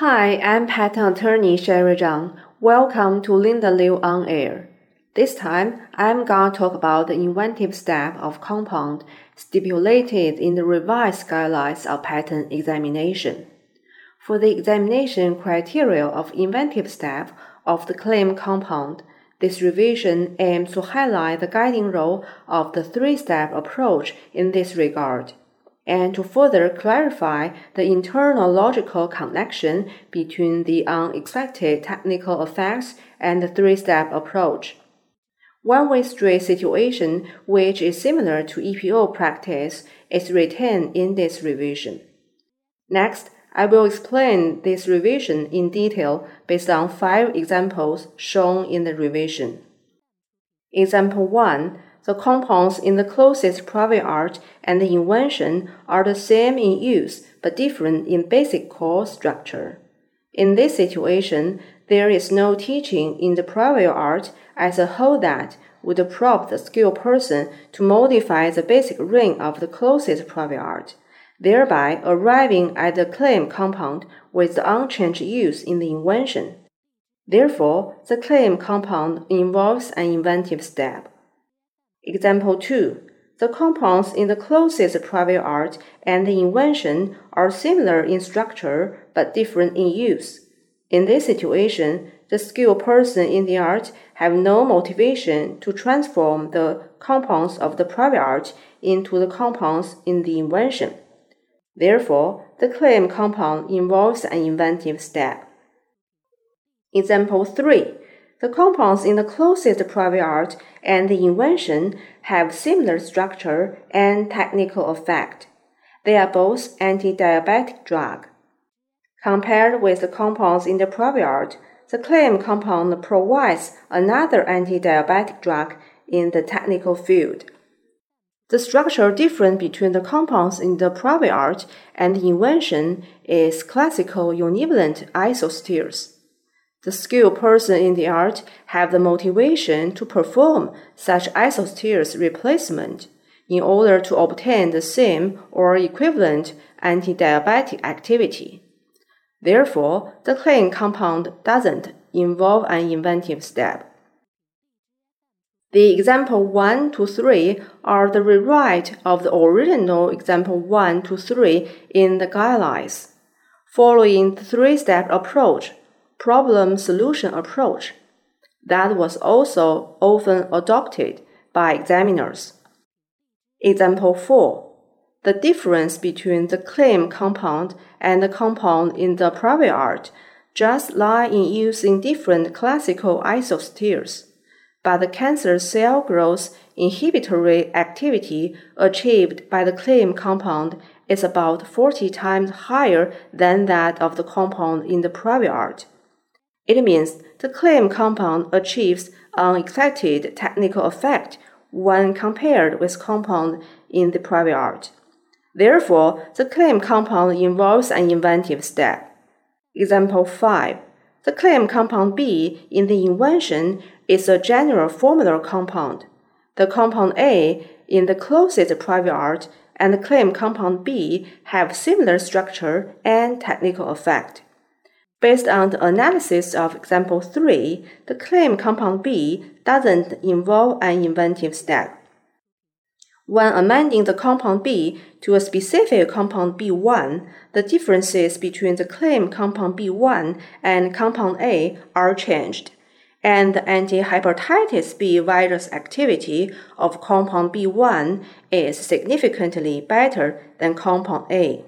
Hi, I'm patent attorney Sherry Zhang. Welcome to Linda Liu on Air. This time, I'm going to talk about the inventive step of compound stipulated in the revised guidelines of patent examination. For the examination criteria of inventive step of the claim compound, this revision aims to highlight the guiding role of the three-step approach in this regard and to further clarify the internal logical connection between the unexpected technical effects and the three-step approach. One-way street situation, which is similar to EPO practice, is retained in this revision. Next, I will explain this revision in detail based on five examples shown in the revision. Example 1 the compounds in the closest prior art and the invention are the same in use but different in basic core structure. In this situation, there is no teaching in the prior art as a whole that would prompt the skilled person to modify the basic ring of the closest prior art, thereby arriving at the claim compound with the unchanged use in the invention. Therefore, the claim compound involves an inventive step. Example 2. The compounds in the closest prior art and the invention are similar in structure but different in use. In this situation, the skilled person in the art have no motivation to transform the compounds of the prior art into the compounds in the invention. Therefore, the claim compound involves an inventive step. Example 3 the compounds in the closest prior art and the invention have similar structure and technical effect. They are both anti-diabetic drug. Compared with the compounds in the prior art, the claim compound provides another anti-diabetic drug in the technical field. The structural difference between the compounds in the prior art and the invention is classical univalent isosteres the skilled person in the art have the motivation to perform such isosteres replacement in order to obtain the same or equivalent anti-diabetic activity. Therefore, the claim compound doesn't involve an inventive step. The example 1 to 3 are the rewrite of the original example 1 to 3 in the guidelines. Following the three-step approach, problem solution approach that was also often adopted by examiners. Example 4. The difference between the claim compound and the compound in the prior art just lie in using different classical isosteres, but the cancer cell growth inhibitory activity achieved by the claim compound is about 40 times higher than that of the compound in the prior art. It means the claim compound achieves unexpected technical effect when compared with compound in the prior art. Therefore, the claim compound involves an inventive step. Example 5. The claim compound B in the invention is a general formula compound. The compound A in the closest prior art and the claim compound B have similar structure and technical effect. Based on the analysis of example 3, the claim compound B doesn't involve an inventive step. When amending the compound B to a specific compound B1, the differences between the claim compound B1 and compound A are changed, and the anti-hepatitis B virus activity of compound B1 is significantly better than compound A.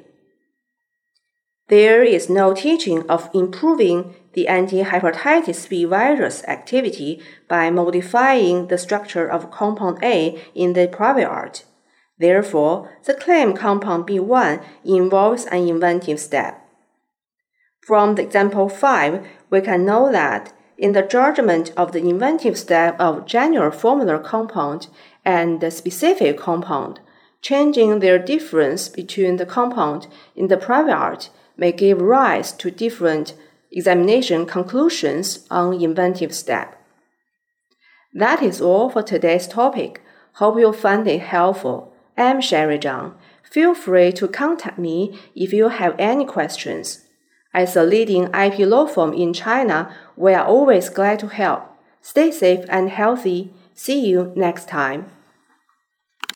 There is no teaching of improving the anti-hepatitis B virus activity by modifying the structure of compound A in the prior art. Therefore, the claim compound B1 involves an inventive step. From the example 5, we can know that in the judgment of the inventive step of general formula compound and the specific compound, changing their difference between the compound in the prior art may give rise to different examination conclusions on inventive step. That is all for today's topic. Hope you find it helpful. I'm Sherry Zhang. Feel free to contact me if you have any questions. As a leading IP law firm in China, we are always glad to help. Stay safe and healthy. See you next time.